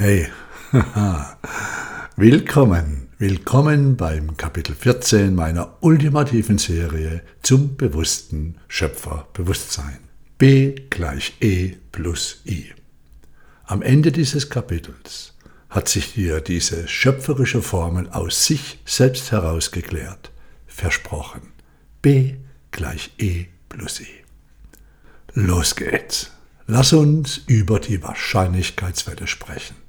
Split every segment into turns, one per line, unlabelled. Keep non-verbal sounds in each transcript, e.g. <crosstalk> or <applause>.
Hey, <laughs> willkommen, willkommen beim Kapitel 14 meiner ultimativen Serie zum bewussten Schöpferbewusstsein. B gleich E plus I. Am Ende dieses Kapitels hat sich dir diese schöpferische Formel aus sich selbst herausgeklärt, versprochen. B gleich E plus I. Los geht's. Lass uns über die Wahrscheinlichkeitswelle sprechen.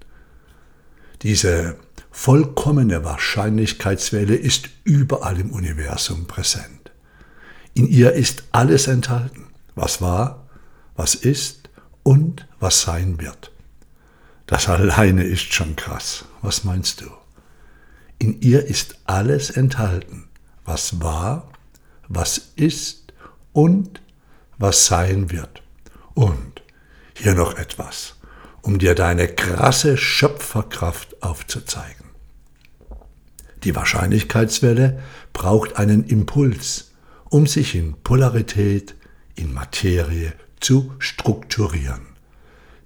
Diese vollkommene Wahrscheinlichkeitswelle ist überall im Universum präsent. In ihr ist alles enthalten, was war, was ist und was sein wird. Das alleine ist schon krass. Was meinst du? In ihr ist alles enthalten, was war, was ist und was sein wird. Und hier noch etwas, um dir deine krasse Schöpferkraft aufzuzeigen. Die Wahrscheinlichkeitswelle braucht einen Impuls, um sich in Polarität, in Materie zu strukturieren.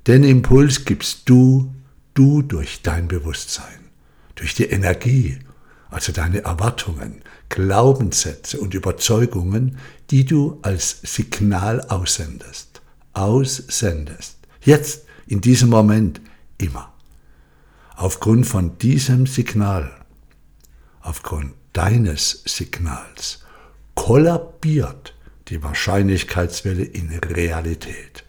Den Impuls gibst du, du durch dein Bewusstsein, durch die Energie, also deine Erwartungen, Glaubenssätze und Überzeugungen, die du als Signal aussendest aussendest. Jetzt, in diesem Moment, immer. Aufgrund von diesem Signal, aufgrund deines Signals, kollabiert die Wahrscheinlichkeitswelle in Realität.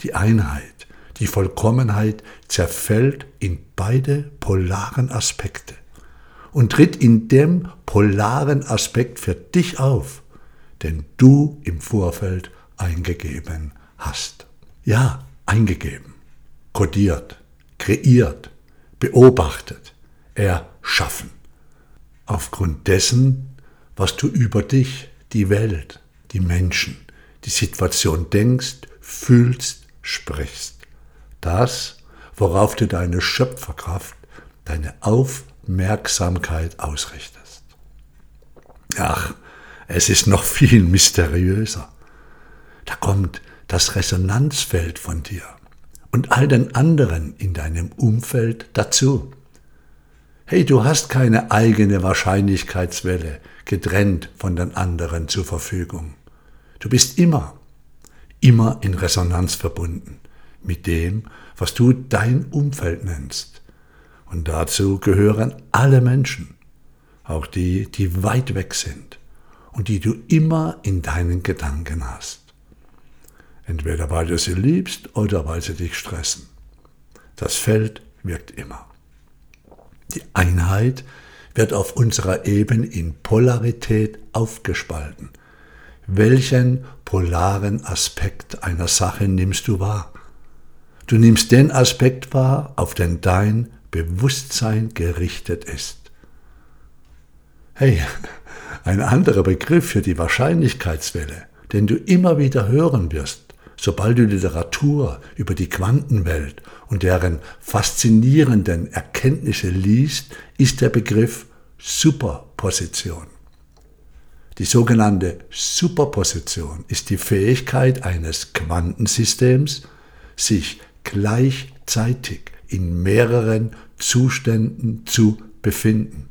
Die Einheit, die Vollkommenheit zerfällt in beide polaren Aspekte und tritt in dem polaren Aspekt für dich auf, den du im Vorfeld eingegeben hast. Ja, eingegeben, kodiert, kreiert, beobachtet, erschaffen. Aufgrund dessen, was du über dich, die Welt, die Menschen, die Situation denkst, fühlst, sprichst. Das, worauf du deine Schöpferkraft, deine Aufmerksamkeit ausrichtest. Ach, es ist noch viel mysteriöser. Da kommt das Resonanzfeld von dir und all den anderen in deinem Umfeld dazu. Hey, du hast keine eigene Wahrscheinlichkeitswelle getrennt von den anderen zur Verfügung. Du bist immer, immer in Resonanz verbunden mit dem, was du dein Umfeld nennst. Und dazu gehören alle Menschen, auch die, die weit weg sind und die du immer in deinen Gedanken hast. Entweder weil du sie liebst oder weil sie dich stressen. Das Feld wirkt immer. Die Einheit wird auf unserer Ebene in Polarität aufgespalten. Welchen polaren Aspekt einer Sache nimmst du wahr? Du nimmst den Aspekt wahr, auf den dein Bewusstsein gerichtet ist. Hey, ein anderer Begriff für die Wahrscheinlichkeitswelle, den du immer wieder hören wirst, sobald du Literatur über die Quantenwelt und deren faszinierenden Erkenntnisse liest, ist der Begriff Superposition. Die sogenannte Superposition ist die Fähigkeit eines Quantensystems, sich gleichzeitig in mehreren Zuständen zu befinden.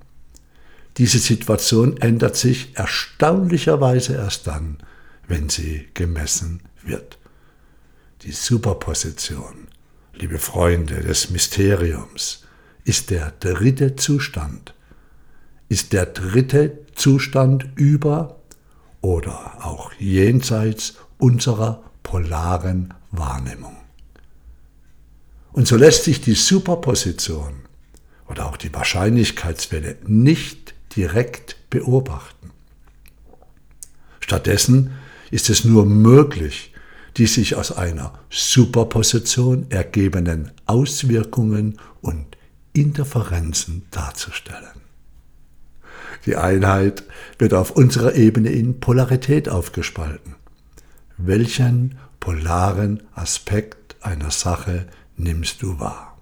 Diese Situation ändert sich erstaunlicherweise erst dann, wenn sie gemessen wird die Superposition, liebe Freunde des Mysteriums, ist der dritte Zustand, ist der dritte Zustand über oder auch jenseits unserer polaren Wahrnehmung. Und so lässt sich die Superposition oder auch die Wahrscheinlichkeitswelle nicht direkt beobachten. Stattdessen ist es nur möglich, die sich aus einer Superposition ergebenden Auswirkungen und Interferenzen darzustellen. Die Einheit wird auf unserer Ebene in Polarität aufgespalten. Welchen polaren Aspekt einer Sache nimmst du wahr?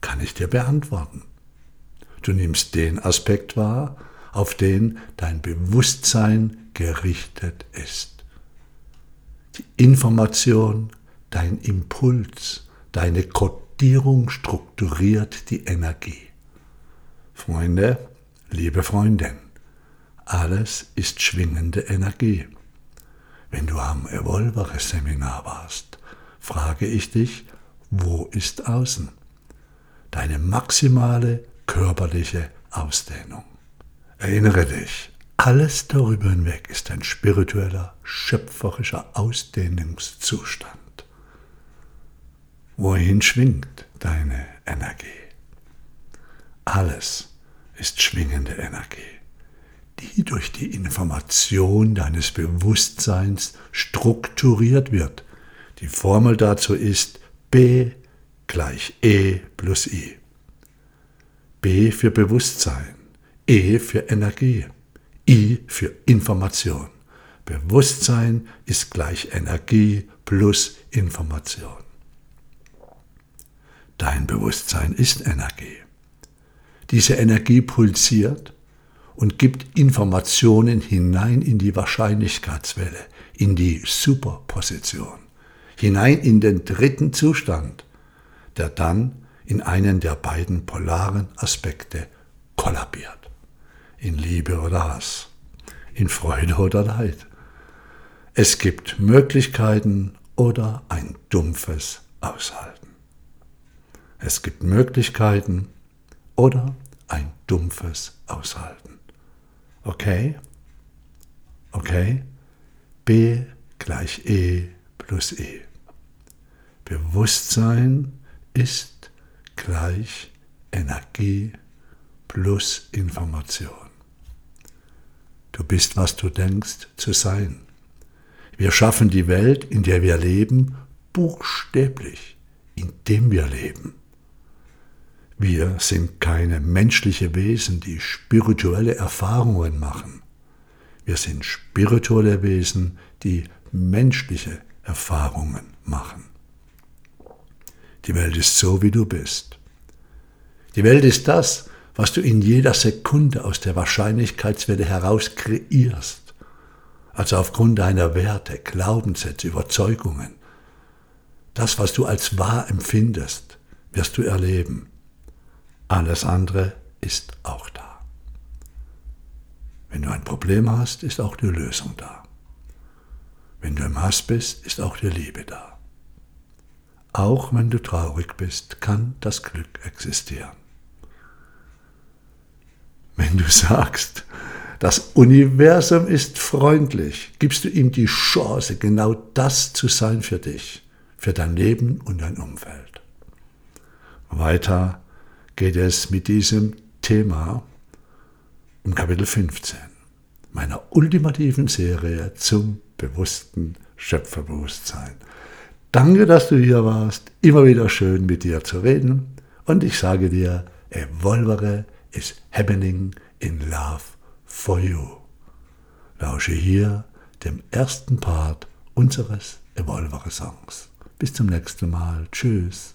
Kann ich dir beantworten. Du nimmst den Aspekt wahr, auf den dein Bewusstsein gerichtet ist die Information, dein Impuls, deine Orientierung strukturiert die Energie. Freunde, liebe Freundin, alles ist schwingende Energie. Wenn du am Evolvere-Seminar warst, frage ich dich, wo ist außen? Deine maximale körperliche Ausdehnung. Erinnere dich, alles darüber hinweg ist ein spiritueller, schöpferischer Ausdehnungszustand. Wohin schwingt deine Energie? Alles ist schwingende Energie, die durch die Information deines Bewusstseins strukturiert wird. Die Formel dazu ist B gleich E plus I. B für Bewusstsein, E für Energie. I für Information. Bewusstsein ist gleich Energie plus Information. Dein Bewusstsein ist Energie. Diese Energie pulsiert und gibt Informationen hinein in die Wahrscheinlichkeitswelle, in die Superposition, hinein in den dritten Zustand, der dann in einen der beiden polaren Aspekte kollabiert in Liebe oder Hass, in Freude oder Leid. Es gibt Möglichkeiten oder ein dumpfes Aushalten. Es gibt Möglichkeiten oder ein dumpfes Aushalten. Okay? Okay? B gleich E plus E. Bewusstsein ist gleich Energie plus Information. Du bist, was du denkst, zu sein. Wir schaffen die Welt, in der wir leben, buchstäblich, indem wir leben. Wir sind keine menschliche Wesen, die spirituelle Erfahrungen machen. Wir sind spirituelle Wesen, die menschliche Erfahrungen machen. Die Welt ist so, wie du bist. Die Welt ist das, was du in jeder Sekunde aus der Wahrscheinlichkeitswelle heraus kreierst, also aufgrund deiner Werte, Glaubenssätze, Überzeugungen. Das, was du als wahr empfindest, wirst du erleben. Alles andere ist auch da. Wenn du ein Problem hast, ist auch die Lösung da. Wenn du im Hass bist, ist auch die Liebe da. Auch wenn du traurig bist, kann das Glück existieren. Wenn du sagst, das Universum ist freundlich, gibst du ihm die Chance, genau das zu sein für dich, für dein Leben und dein Umfeld. Weiter geht es mit diesem Thema im Kapitel 15 meiner ultimativen Serie zum bewussten Schöpferbewusstsein. Danke, dass du hier warst. Immer wieder schön mit dir zu reden. Und ich sage dir, evolvere is happening in love for you. Lausche hier dem ersten Part unseres Evolver-Songs. Bis zum nächsten Mal. Tschüss.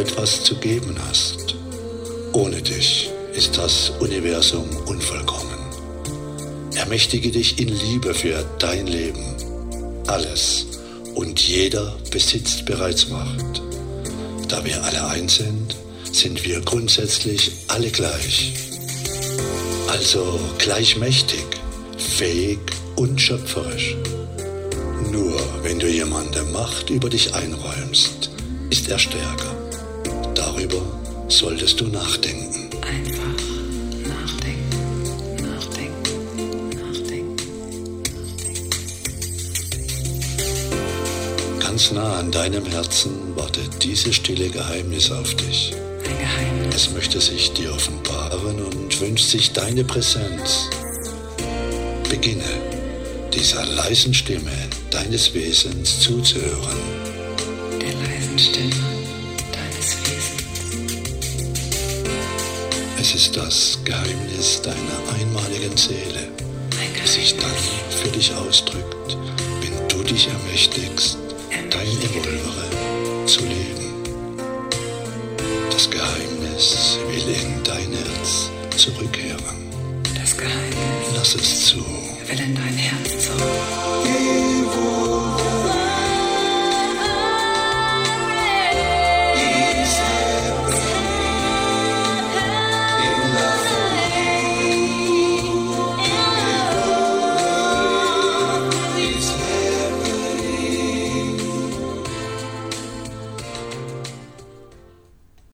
Etwas zu geben hast. Ohne dich ist das Universum unvollkommen. Ermächtige dich in Liebe für dein Leben. Alles und jeder besitzt bereits Macht. Da wir alle eins sind, sind wir grundsätzlich alle gleich. Also gleichmächtig, fähig und schöpferisch. Nur wenn du jemandem Macht über dich einräumst, ist er stärker. Darüber solltest du nachdenken.
Einfach nachdenken, nachdenken, nachdenken, nachdenken.
Ganz nah an deinem Herzen wartet dieses stille Geheimnis auf dich.
Ein Geheimnis.
Es möchte sich dir offenbaren und wünscht sich deine Präsenz. Beginne dieser leisen Stimme
deines Wesens zuzuhören.
der leisen Stimme
Es ist das Geheimnis deiner einmaligen Seele, das sich dann für dich ausdrückt, wenn du dich ermächtigst, dein Evolvere zu leben. Das Geheimnis will in dein Herz zurückkehren.
Das Geheimnis
Lass es zu.
will in dein Herz zurück.